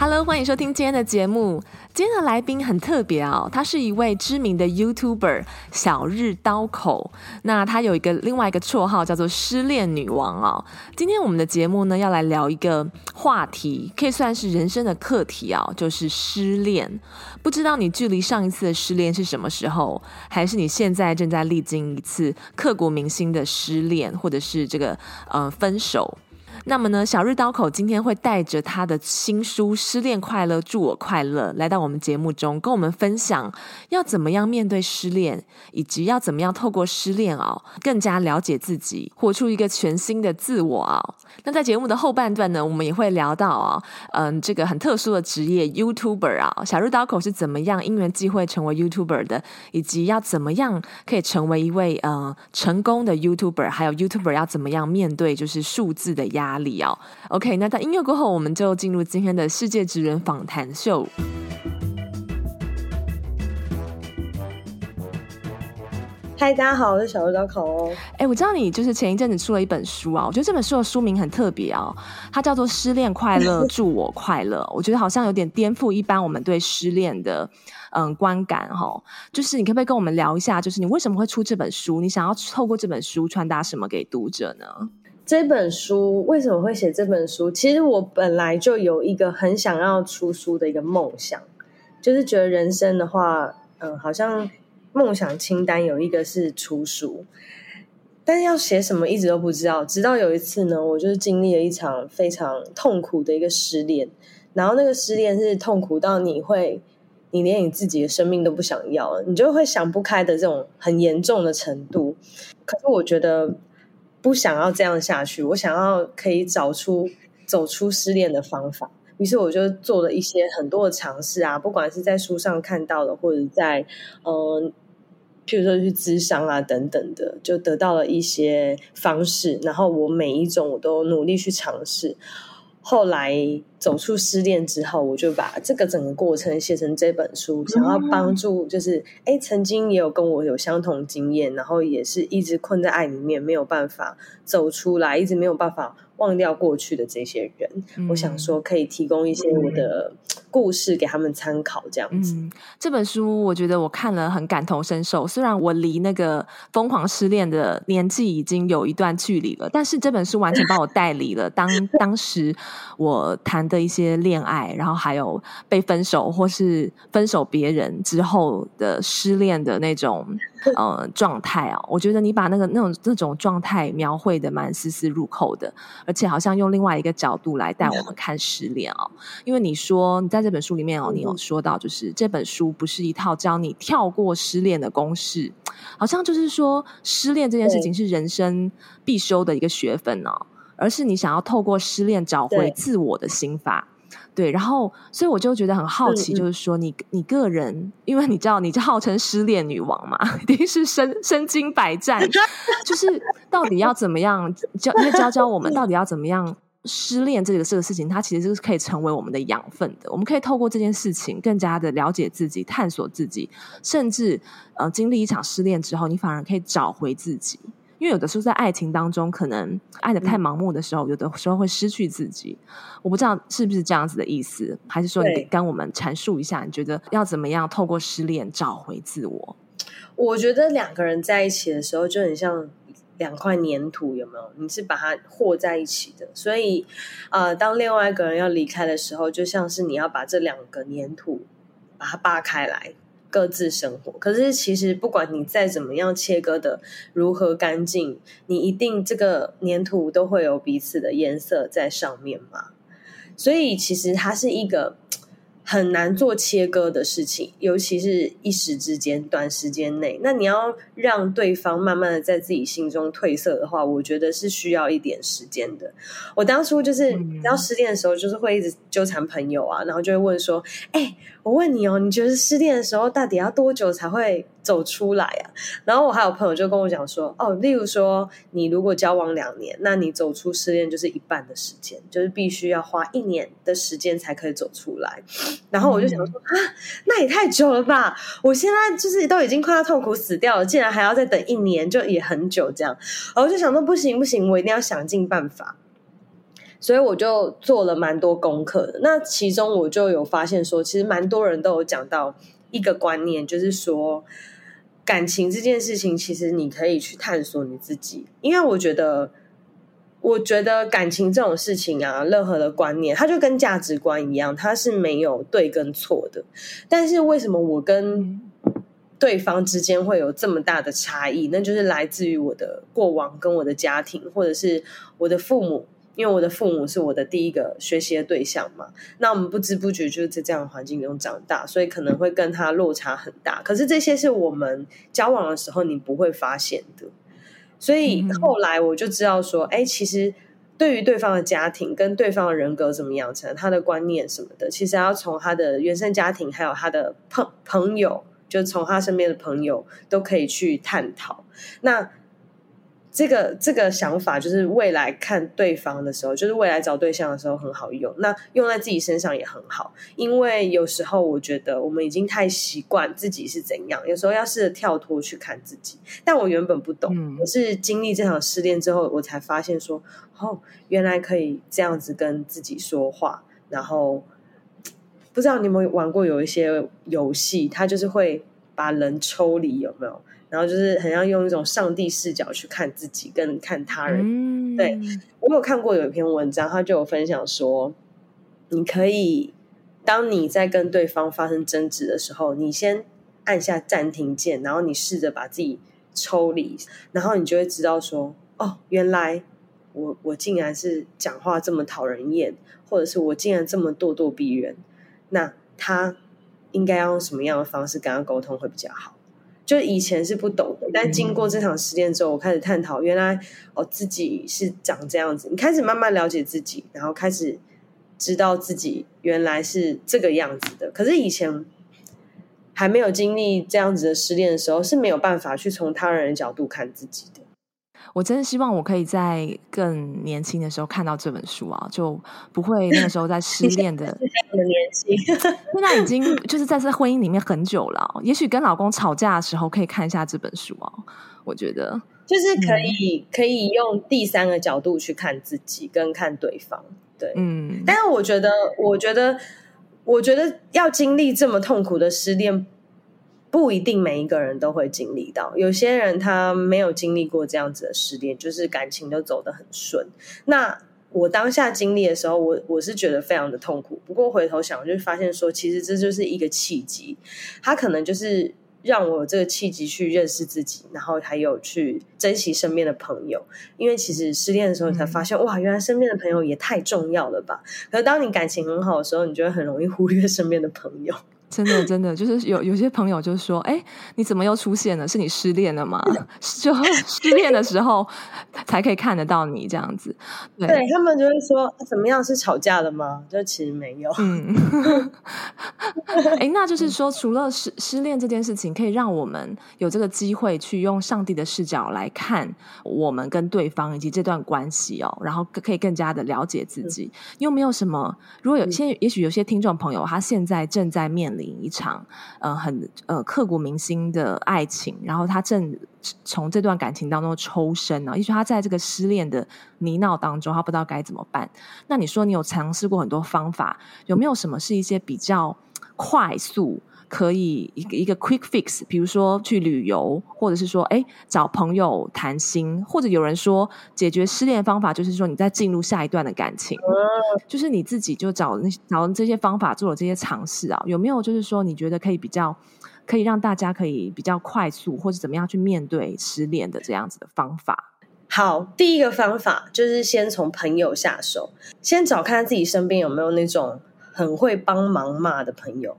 Hello，欢迎收听今天的节目。今天的来宾很特别哦，他是一位知名的 YouTuber 小日刀口。那他有一个另外一个绰号叫做“失恋女王”哦。今天我们的节目呢，要来聊一个话题，可以算是人生的课题哦，就是失恋。不知道你距离上一次的失恋是什么时候，还是你现在正在历经一次刻骨铭心的失恋，或者是这个呃分手？那么呢，小日刀口今天会带着他的新书《失恋快乐，祝我快乐》来到我们节目中，跟我们分享要怎么样面对失恋，以及要怎么样透过失恋哦，更加了解自己，活出一个全新的自我哦。那在节目的后半段呢，我们也会聊到啊，嗯，这个很特殊的职业 YouTuber 啊，小日刀口是怎么样因缘际会成为 YouTuber 的，以及要怎么样可以成为一位呃成功的 YouTuber，还有 YouTuber 要怎么样面对就是数字的压力哦。OK，那在音乐过后，我们就进入今天的世界职人访谈秀。嗨，大家好，我是小日刀口哦。哎，我知道你就是前一阵子出了一本书啊，我觉得这本书的书名很特别哦，它叫做《失恋快乐，祝我快乐》。我觉得好像有点颠覆一般我们对失恋的嗯观感哈、哦。就是你可不可以跟我们聊一下，就是你为什么会出这本书？你想要透过这本书传达什么给读者呢？这本书为什么会写这本书？其实我本来就有一个很想要出书的一个梦想，就是觉得人生的话，嗯，好像。梦想清单有一个是出书，但是要写什么一直都不知道。直到有一次呢，我就是经历了一场非常痛苦的一个失恋，然后那个失恋是痛苦到你会，你连你自己的生命都不想要了，你就会想不开的这种很严重的程度。可是我觉得不想要这样下去，我想要可以找出走出失恋的方法。于是我就做了一些很多的尝试啊，不管是在书上看到的，或者在嗯，譬如说去咨商啊等等的，就得到了一些方式。然后我每一种我都努力去尝试。后来走出失恋之后，我就把这个整个过程写成这本书，想要帮助就是哎，曾经也有跟我有相同经验，然后也是一直困在爱里面没有办法走出来，一直没有办法。忘掉过去的这些人，嗯，我想说可以提供一些我的故事给他们参考，这样子，嗯。这本书我觉得我看了很感同身受，虽然我离那个疯狂失恋的年纪已经有一段距离了，但是这本书完全把我带离了当当时我谈的一些恋爱，然后还有被分手或是分手别人之后的失恋的那种呃状态啊。我觉得你把那个那种那种状态描绘的蛮丝丝入扣的。而且好像用另外一个角度来带我们看失恋哦，因为你说你在这本书里面哦，你有说到就是这本书不是一套教你跳过失恋的公式，好像就是说失恋这件事情是人生必修的一个学分哦，而是你想要透过失恋找回自我的心法。对，然后所以我就觉得很好奇，就是说你你个人，因为你知道，你就号称失恋女王嘛，一定是身身经百战，就是到底要怎么样教，因为教教我们到底要怎么样失恋这个这个事情，它其实是可以成为我们的养分的。我们可以透过这件事情，更加的了解自己，探索自己，甚至呃，经历一场失恋之后，你反而可以找回自己。因为有的时候在爱情当中，可能爱的太盲目的时候，嗯，有的时候会失去自己。我不知道是不是这样子的意思，还是说你跟我们阐述一下，你觉得要怎么样透过失恋找回自我？我觉得两个人在一起的时候就很像两块粘土，有没有？你是把它和在一起的，所以呃，当另外一个人要离开的时候，就像是你要把这两个粘土把它扒开来。各自生活，可是其实不管你再怎么样切割的如何干净，你一定这个粘土都会有彼此的颜色在上面嘛。所以其实它是一个很难做切割的事情，尤其是一时之间、短时间内。那你要让对方慢慢的在自己心中褪色的话，我觉得是需要一点时间的。我当初就是，然后失恋的时候，就是会一直纠缠朋友啊，然后就会问说：“哎，我问你哦，你觉得失恋的时候到底要多久才会走出来啊？”然后我还有朋友就跟我讲说：“哦，例如说你如果交往两年，那你走出失恋就是一半的时间，就是必须要花一年的时间才可以走出来。”然后我就想说、嗯、啊，那也太久了吧！我现在就是都已经快要痛苦死掉了，竟然还要再等一年，就也很久这样。然后我就想说，不行不行，我一定要想尽办法。所以我就做了蛮多功课的。那其中我就有发现说，其实蛮多人都有讲到一个观念，就是说感情这件事情，其实你可以去探索你自己，因为我觉得。我觉得感情这种事情啊，任何的观念，它就跟价值观一样，它是没有对跟错的。但是为什么我跟对方之间会有这么大的差异？那就是来自于我的过往跟我的家庭，或者是我的父母，因为我的父母是我的第一个学习的对象嘛。那我们不知不觉就是在这样的环境中长大，所以可能会跟他落差很大。可是这些是我们交往的时候你不会发现的。所以后来我就知道说，哎，其实对于对方的家庭跟对方的人格怎么养成，他的观念什么的，其实要从他的原生家庭，还有他的朋朋友，就从他身边的朋友都可以去探讨。那。这个这个想法就是未来看对方的时候，就是未来找对象的时候很好用。那用在自己身上也很好，因为有时候我觉得我们已经太习惯自己是怎样，有时候要试着跳脱去看自己。但我原本不懂，嗯、我是经历这场失恋之后，我才发现说，哦，原来可以这样子跟自己说话。然后不知道你有没有玩过有一些游戏，它就是会把人抽离，有没有？然后就是很像用一种上帝视角去看自己跟看他人。嗯、对，我有看过有一篇文章，他就有分享说，你可以当你在跟对方发生争执的时候，你先按下暂停键，然后你试着把自己抽离，然后你就会知道说，哦，原来我我竟然是讲话这么讨人厌，或者是我竟然这么咄咄逼人，那他应该要用什么样的方式跟他沟通会比较好？就以前是不懂的，但经过这场实践之后，我开始探讨，原来哦自己是长这样子。你开始慢慢了解自己，然后开始知道自己原来是这个样子的。可是以前还没有经历这样子的失恋的时候，是没有办法去从他人的角度看自己的。我真的希望我可以在更年轻的时候看到这本书啊，就不会那个时候在失恋的年轻，现在已经就是在这婚姻里面很久了。也许跟老公吵架的时候可以看一下这本书啊，我觉得就是可以、嗯、可以用第三个角度去看自己跟看对方。对，嗯，但是我觉得，我觉得，我觉得要经历这么痛苦的失恋。不一定每一个人都会经历到，有些人他没有经历过这样子的失恋，就是感情都走得很顺。那我当下经历的时候，我我是觉得非常的痛苦。不过回头想，我就发现说，其实这就是一个契机，他可能就是让我有这个契机去认识自己，然后还有去珍惜身边的朋友。因为其实失恋的时候，你才发现、哇，原来身边的朋友也太重要了吧。可是当你感情很好的时候，你就会很容易忽略身边的朋友。真的，真的，就是有有些朋友就说：“哎，你怎么又出现了？是你失恋了吗？就失恋的时候才可以看得到你这样子。对”对，他们就会说：“怎么样？是吵架了吗？”就其实没有。嗯，哎，那就是说，除了失失恋这件事情，可以让我们有这个机会去用上帝的视角来看我们跟对方以及这段关系哦，然后可以更加的了解自己。你有没有什么？如果有些，也许有些听众朋友他现在正在面临。一场呃很呃刻骨铭心的爱情，然后他正从这段感情当中抽身呢，也许他在这个失恋的泥淖当中，他不知道该怎么办。那你说你有尝试过很多方法，有没有什么是一些比较快速？可以一个一个 quick fix，比如说去旅游，或者是说，哎，找朋友谈心，或者有人说解决失恋方法就是说，你再进入下一段的感情，就是你自己就找那找这些方法做了这些尝试啊，有没有就是说你觉得可以比较可以让大家可以比较快速或者怎么样去面对失恋的这样子的方法？好，第一个方法就是先从朋友下手，先找看自己身边有没有那种。很会帮忙骂的朋友。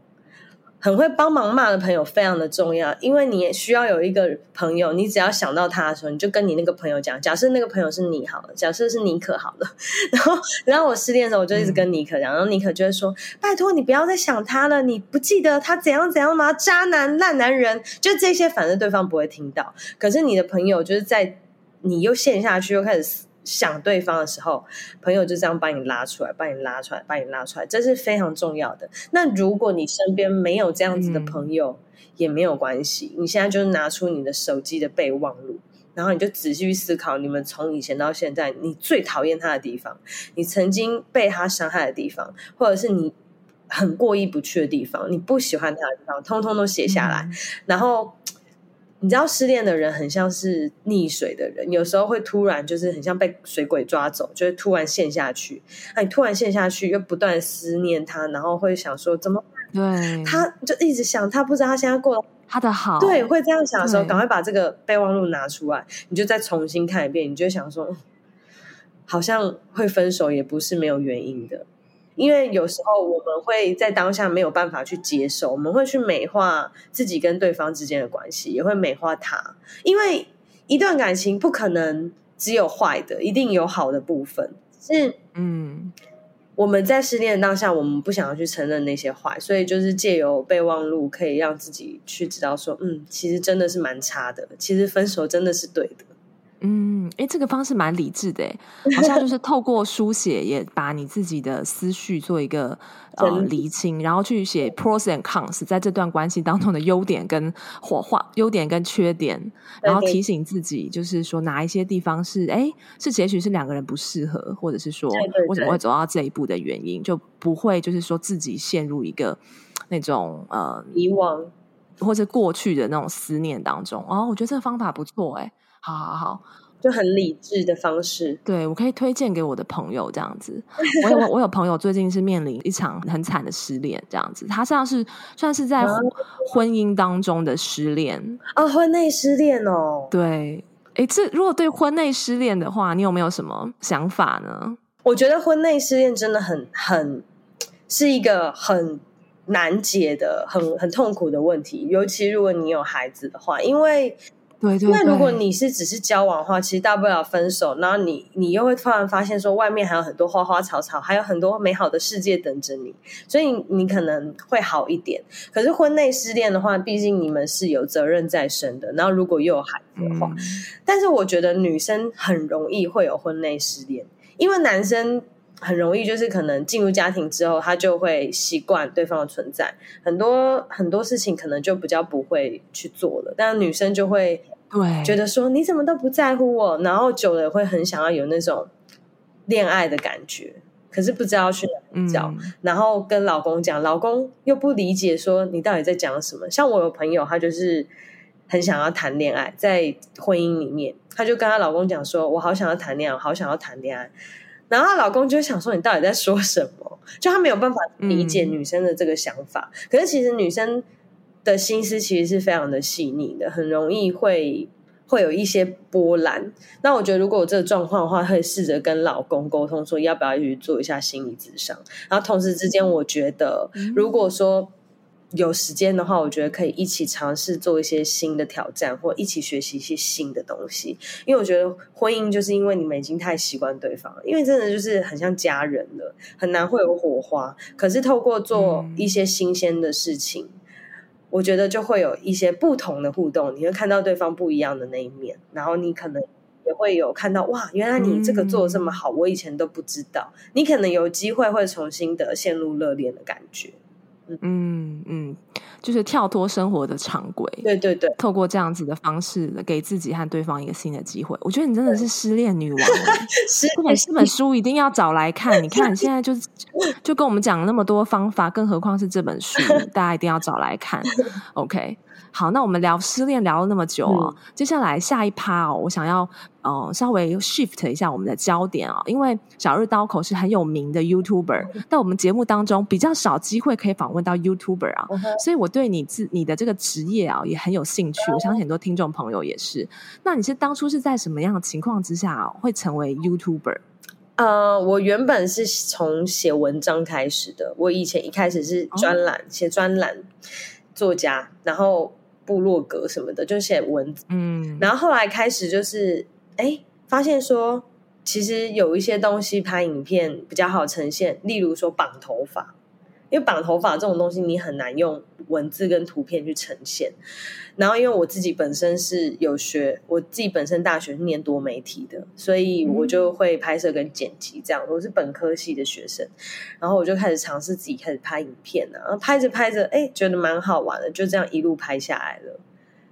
很会帮忙骂的朋友非常的重要，因为你也需要有一个朋友，你只要想到他的时候，你就跟你那个朋友讲。假设那个朋友是你好了，假设是尼可好了，然后然后我失恋的时候，我就一直跟尼可讲，然后尼可就会说：“拜托你不要再想他了，你不记得他怎样怎样吗？渣男烂男人，就这些，反正对方不会听到。可是你的朋友就是在你又陷下去，又开始。”想对方的时候，朋友就这样把你拉出来，把你拉出来，把你拉出来，这是非常重要的。那如果你身边没有这样子的朋友，嗯、也没有关系。你现在就拿出你的手机的备忘录，然后你就仔细去思考，你们从以前到现在，你最讨厌他的地方，你曾经被他伤害的地方，或者是你很过意不去的地方，你不喜欢他的地方，通通都写下来，嗯、然后。你知道失恋的人很像是溺水的人，有时候会突然就是很像被水鬼抓走，就会突然陷下去。那你突然陷下去，又不断思念他，然后会想说怎么办？对，他就一直想，他不知道他现在过得他的好。对，会这样想的时候，赶快把这个备忘录拿出来，你就再重新看一遍，你就想说，好像会分手也不是没有原因的。因为有时候我们会在当下没有办法去接受，我们会去美化自己跟对方之间的关系，也会美化他。因为一段感情不可能只有坏的，一定有好的部分。是，嗯，我们在失恋的当下，我们不想要去承认那些坏，所以就是借由备忘录，可以让自己去知道说，嗯，其实真的是蛮差的，其实分手真的是对的。嗯，哎，这个方式蛮理智的，好像就是透过书写，也把你自己的思绪做一个呃厘清，然后去写 pros and cons，在这段关系当中的优点跟火花，优点跟缺点，然后提醒自己，就是说哪一些地方是哎，是也许是两个人不适合，或者是说为什么会走到这一步的原因，就不会就是说自己陷入一个那种呃以往或者过去的那种思念当中。哦，我觉得这个方法不错，哎。好好好，就很理智的方式。对，我可以推荐给我的朋友这样子。我有我有朋友最近是面临一场很惨的失恋，这样子。他像是算是在婚姻当中的失恋啊，婚内失恋哦。对，哎，这如果对婚内失恋的话，你有没有什么想法呢？我觉得婚内失恋真的很很是一个很难解的、很很痛苦的问题，尤其如果你有孩子的话，因为。对，对，对，那如果你是只是交往的话，其实大不了分手。然后你你又会突然发现说，外面还有很多花花草草，还有很多美好的世界等着你，所以你可能会好一点。可是婚内失恋的话，毕竟你们是有责任在身的。然后如果又有孩子的话，嗯、但是我觉得女生很容易会有婚内失恋，因为男生。很容易，就是可能进入家庭之后，他就会习惯对方的存在，很多很多事情可能就比较不会去做了。但女生就会对觉得说，你怎么都不在乎我，然后久了会很想要有那种恋爱的感觉，可是不知道去哪里找，嗯、然后跟老公讲，老公又不理解，说你到底在讲什么？像我有朋友，她就是很想要谈恋爱，在婚姻里面，她就跟她老公讲说，我好想要谈恋爱，我好想要谈恋爱。然后她老公就想说：“你到底在说什么？”就他没有办法理解女生的这个想法。嗯、可是其实女生的心思其实是非常的细腻的，很容易会会有一些波澜。那我觉得，如果有这个状况的话，会试着跟老公沟通，说要不要去做一下心理咨商。然后同时之间，我觉得如果说。有时间的话，我觉得可以一起尝试做一些新的挑战，或一起学习一些新的东西。因为我觉得婚姻就是因为你们已经太习惯对方了，因为真的就是很像家人了，很难会有火花。可是透过做一些新鲜的事情，嗯、我觉得就会有一些不同的互动，你会看到对方不一样的那一面，然后你可能也会有看到哇，原来你这个做的这么好，我以前都不知道。你可能有机会会重新的陷入热恋的感觉。嗯嗯，就是跳脱生活的常规，对对对，透过这样子的方式，给自己和对方一个新的机会。我觉得你真的是失恋女王，是这本这本书一定要找来看。你看你 现在就是就跟我们讲了那么多方法，更何况是这本书，大家一定要找来看。OK。好，那我们聊失恋聊了那么久哦，嗯、接下来下一趴哦，我想要呃稍微 shift 一下我们的焦点啊、哦，因为小日刀口是很有名的 YouTuber，但我们节目当中比较少机会可以访问到 YouTuber 啊，嗯、所以我对你自你的这个职业啊也很有兴趣，我相信很多听众朋友也是。那你是当初是在什么样的情况之下会成为 YouTuber？呃，我原本是从写文章开始的。我以前一开始是专栏，哦、写专栏作家，然后部落格什么的，就写文字。嗯，然后后来开始就是，哎，发现说，其实有一些东西拍影片比较好呈现，例如说绑头发。因为绑头发这种东西，你很难用文字跟图片去呈现。然后，因为我自己本身是有学，我自己本身大学是念多媒体的，所以我就会拍摄跟剪辑这样。我是本科系的学生，然后我就开始尝试自己开始拍影片啊，拍着拍着，哎，觉得蛮好玩的，就这样一路拍下来了。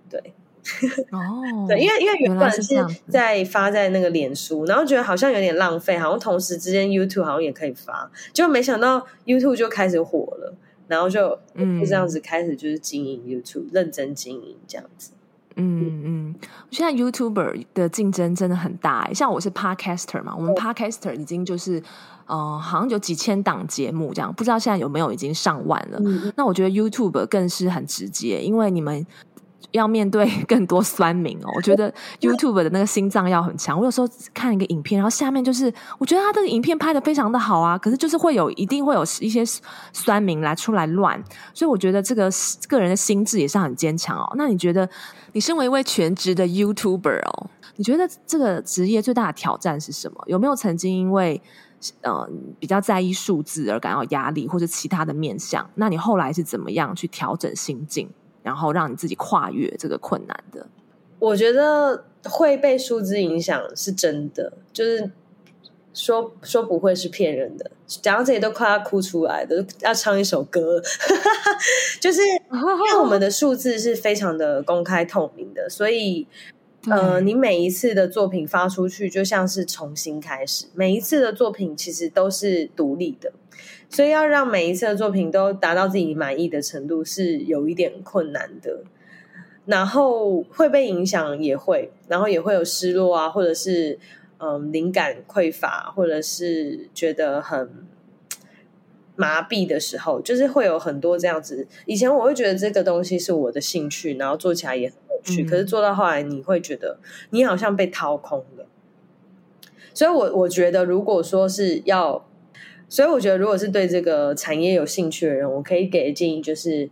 对。哦，对，因为因为原本是在发在那个脸书，然后觉得好像有点浪费，好像同时之间 YouTube 好像也可以发，就没想到 YouTube 就开始火了，然后就就这样子开始就是经营 YouTube，嗯、认真经营这样子。嗯嗯，现在 YouTuber 的竞争真的很大，像我是 Podcaster 嘛，我们 Podcaster 已经就是呃，好像有几千档节目这样，不知道现在有没有已经上万了。嗯、那我觉得 YouTube 更是很直接，因为你们。要面对 更多酸民哦，我觉得 YouTube 的那个心脏要很强。我有时候看一个影片，然后下面就是我觉得他这个影片拍的非常的好啊，可是就是会有一定会有一些酸民来出来乱，所以我觉得这个个人的心智也是很坚强哦。那你觉得你身为一位全职的 YouTuber 哦，你觉得这个职业最大的挑战是什么？有没有曾经因为呃比较在意数字而感到压力，或者其他的面向？那你后来是怎么样去调整心境？然后让你自己跨越这个困难的，我觉得会被数字影响是真的，就是说说不会是骗人的。讲到这里都快要哭出来，的要唱一首歌，就是因为我们的数字是非常的公开透明的，所以 呃，你每一次的作品发出去，就像是重新开始，每一次的作品其实都是独立的。所以要让每一次的作品都达到自己满意的程度是有一点困难的，然后会被影响也会，然后也会有失落啊，或者是嗯灵感匮乏，或者是觉得很麻痹的时候，就是会有很多这样子。以前我会觉得这个东西是我的兴趣，然后做起来也很有趣，嗯、可是做到后来你会觉得你好像被掏空了。所以我我觉得如果说是要。所以我觉得，如果是对这个产业有兴趣的人，我可以给的建议就是，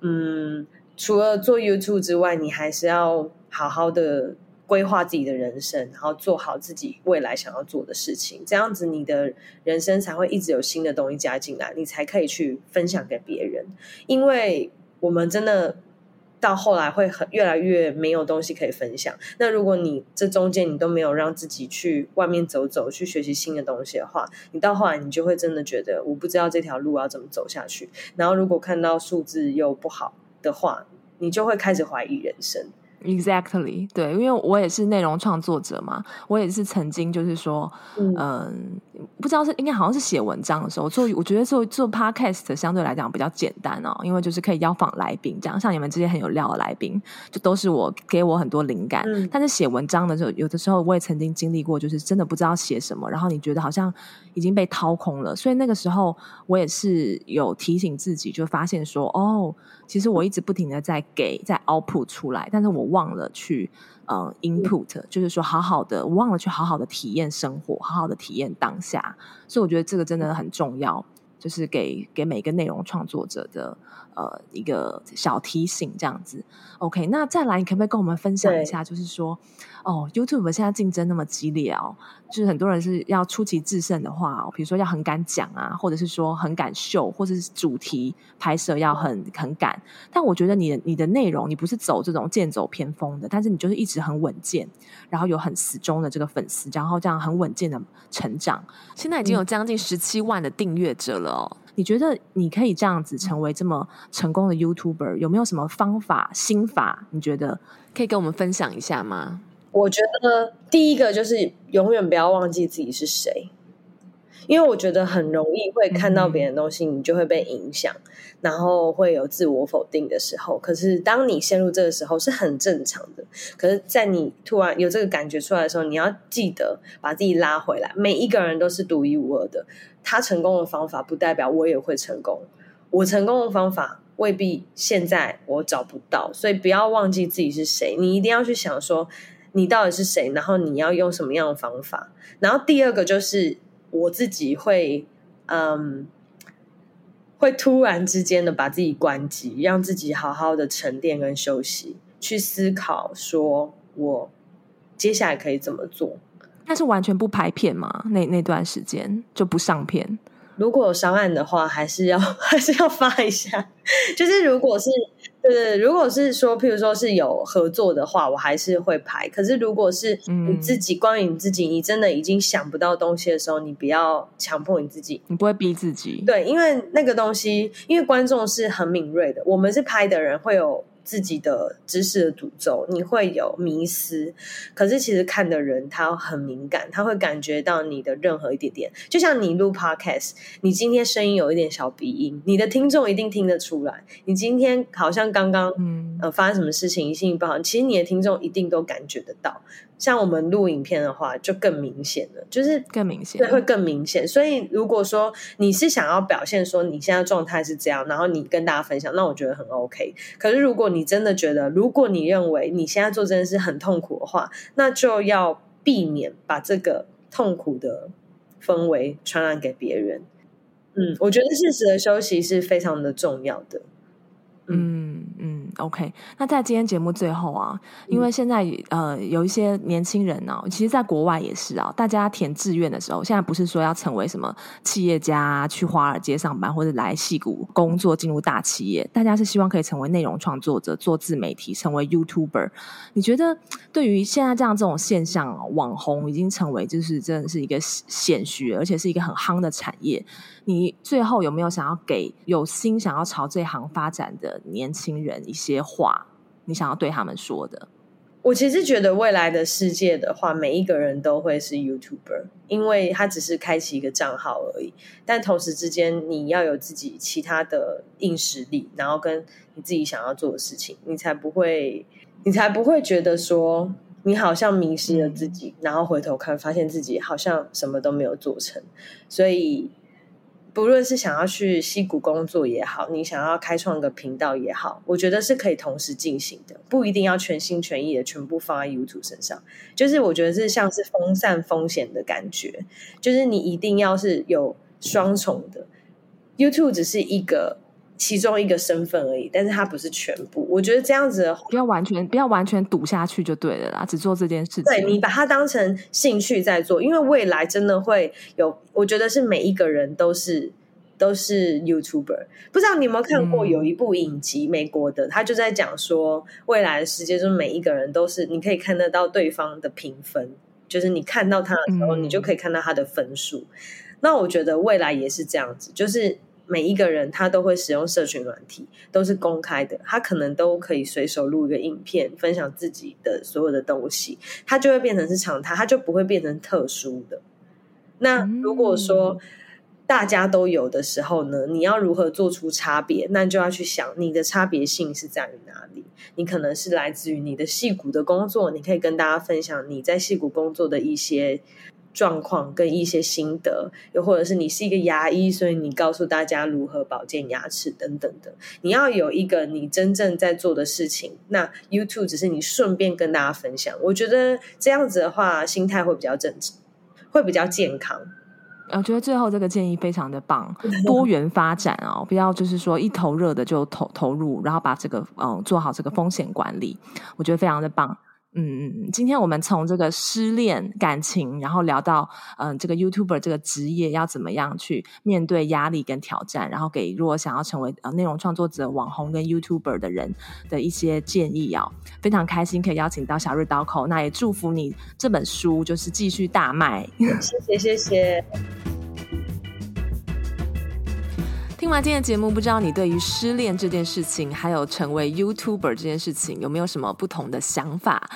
嗯，除了做 YouTube 之外，你还是要好好的规划自己的人生，然后做好自己未来想要做的事情，这样子你的人生才会一直有新的东西加进来，你才可以去分享给别人。因为我们真的。到后来会很越来越没有东西可以分享。那如果你这中间你都没有让自己去外面走走，去学习新的东西的话，你到后来你就会真的觉得我不知道这条路要怎么走下去。然后如果看到数字又不好的话，你就会开始怀疑人生。Exactly，对，因为我也是内容创作者嘛，我也是曾经就是说，嗯、呃，不知道是应该好像是写文章的时候做，我觉得做做 Podcast 相对来讲比较简单哦，因为就是可以邀访来宾，这样像你们这些很有料的来宾，就都是我给我很多灵感。嗯、但是写文章的时候，有的时候我也曾经经历过，就是真的不知道写什么，然后你觉得好像已经被掏空了，所以那个时候我也是有提醒自己，就发现说，哦，其实我一直不停的在给，在 output 出来，但是我。忘了去呃 input，就是说好好的，我忘了去好好的体验生活，好好的体验当下，所以我觉得这个真的很重要，就是给给每个内容创作者的呃一个小提醒，这样子。OK，那再来，你可不可以跟我们分享一下，就是说。哦，YouTube 现在竞争那么激烈哦，就是很多人是要出奇制胜的话，哦比如说要很敢讲啊，或者是说很敢秀，或者是主题拍摄要很很敢。但我觉得你的你的内容，你不是走这种剑走偏锋的，但是你就是一直很稳健，然后有很死忠的这个粉丝，然后这样很稳健的成长。现在已经有将近十七万的订阅者了哦。你觉得你可以这样子成为这么成功的 YouTuber，有没有什么方法心法？你觉得可以跟我们分享一下吗？我觉得第一个就是永远不要忘记自己是谁，因为我觉得很容易会看到别人的东西，你就会被影响，然后会有自我否定的时候。可是当你陷入这个时候是很正常的。可是，在你突然有这个感觉出来的时候，你要记得把自己拉回来。每一个人都是独一无二的，他成功的方法不代表我也会成功，我成功的方法未必现在我找不到，所以不要忘记自己是谁。你一定要去想说。你到底是谁，然后你要用什么样的方法。然后第二个就是我自己会，嗯，会突然之间的把自己关机，让自己好好的沉淀跟休息，去思考说我接下来可以怎么做。但是完全不拍片吗？那那段时间就不上片？如果有上岸的话，还是要 还是要发一下。就是如果是对对，如果是说，譬如说是有合作的话，我还是会拍。可是如果是你自己，嗯、关于你自己，你真的已经想不到东西的时候，你不要强迫你自己，你不会逼自己。对，因为那个东西，因为观众是很敏锐的，我们是拍的人会有。自己的知识的诅咒，你会有迷失。可是其实看的人他很敏感，他会感觉到你的任何一点点。就像你录 podcast，你今天声音有一点小鼻音，你的听众一定听得出来。你今天好像刚刚嗯呃发生什么事情，心情不好，其实你的听众一定都感觉得到。像我们录影片的话，就更明显了，就是更明显，对，会更明显。所以，如果说你是想要表现说你现在状态是这样，然后你跟大家分享，那我觉得很 OK。可是，如果你你真的觉得，如果你认为你现在做这件事很痛苦的话，那就要避免把这个痛苦的氛围传染给别人。嗯，我觉得适时的休息是非常的重要的。，OK。那在今天节目最后啊，因为现在呃有一些年轻人呢、啊，其实在国外也是啊，大家填志愿的时候，现在不是说要成为什么企业家，去华尔街上班，或者来戏谷工作，进入大企业，大家是希望可以成为内容创作者，做自媒体，成为 YouTuber。你觉得对于现在这样这种现象，网红已经成为就是真的是一个显学，而且是一个很夯的产业。你最后有没有想要给有心想要朝这行发展的年轻人一些话？你想要对他们说的？我其实觉得未来的世界的话，每一个人都会是 YouTuber，因为他只是开启一个账号而已。但同时之间，你要有自己其他的硬实力，然后跟你自己想要做的事情，你才不会，你才不会觉得说你好像迷失了自己，然后回头看，发现自己好像什么都没有做成。所以。不论是想要去溪谷工作也好，你想要开创个频道也好，我觉得是可以同时进行的，不一定要全心全意的全部放在 YouTube 身上。就是我觉得是像是分散风险的感觉，就是你一定要是有双重的。YouTube 只是一个其中一个身份而已，但是它不是全部。我觉得这样子的不要完全不要完全赌下去就对了啦，只做这件事情。对，你把它当成兴趣在做，因为未来真的会有。我觉得是每一个人都是都是 YouTuber。不知道你有没有看过有一部影集，美国的，他就在讲说未来的世界中每一个人都是你可以看得到对方的评分，就是你看到他的时候，你就可以看到他的分数。那我觉得未来也是这样子，就是。每一个人他都会使用社群软体，都是公开的，他可能都可以随手录一个影片，分享自己的所有的东西，他就会变成是常态，他就不会变成特殊的。那如果说大家都有的时候呢，你要如何做出差别？那就要去想你的差别性是在于哪里？你可能是来自于你的戏骨的工作，你可以跟大家分享你在戏骨工作的一些。状况跟一些心得，又或者是你是一个牙医，所以你告诉大家如何保健牙齿等等的。你要有一个你真正在做的事情，那 YouTube 只是你顺便跟大家分享。我觉得这样子的话，心态会比较正直，会比较健康。我觉得最后这个建议非常的棒，多元发展哦，不要就是说一头热的就投投入，然后把这个嗯做好这个风险管理，我觉得非常的棒。嗯，今天我们从这个失恋感情，然后聊到嗯，这个 YouTuber 这个职业要怎么样去面对压力跟挑战，然后给如果想要成为内容创作者、网红跟 YouTuber 的人的一些建议啊，非常开心可以邀请到小日刀口，那也祝福你这本书就是继续大卖。谢谢谢谢。听完今天的节目，不知道你对于失恋这件事情，还有成为 YouTuber 这件事情，有没有什么不同的想法？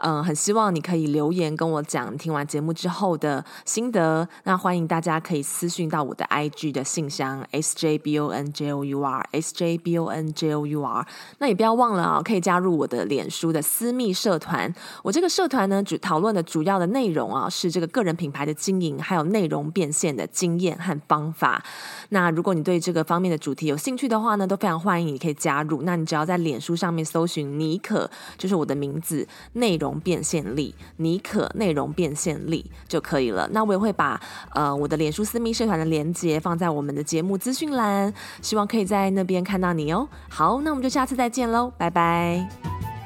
嗯，很希望你可以留言跟我讲听完节目之后的心得。那欢迎大家可以私讯到我的 IG 的信箱 sjbonjour sjbonjour。那也不要忘了啊，可以加入我的脸书的私密社团。我这个社团呢，主讨论的主要的内容啊，是这个个人品牌的经营，还有内容变现的经验和方法。那如果你对这个方面的主题有兴趣的话呢，都非常欢迎你可以加入。那你只要在脸书上面搜寻妮可，就是我的名字，内容。容变现力，你可内容变现力就可以了。那我也会把呃我的脸书私密社团的链接放在我们的节目资讯栏，希望可以在那边看到你哦。好，那我们就下次再见喽，拜拜。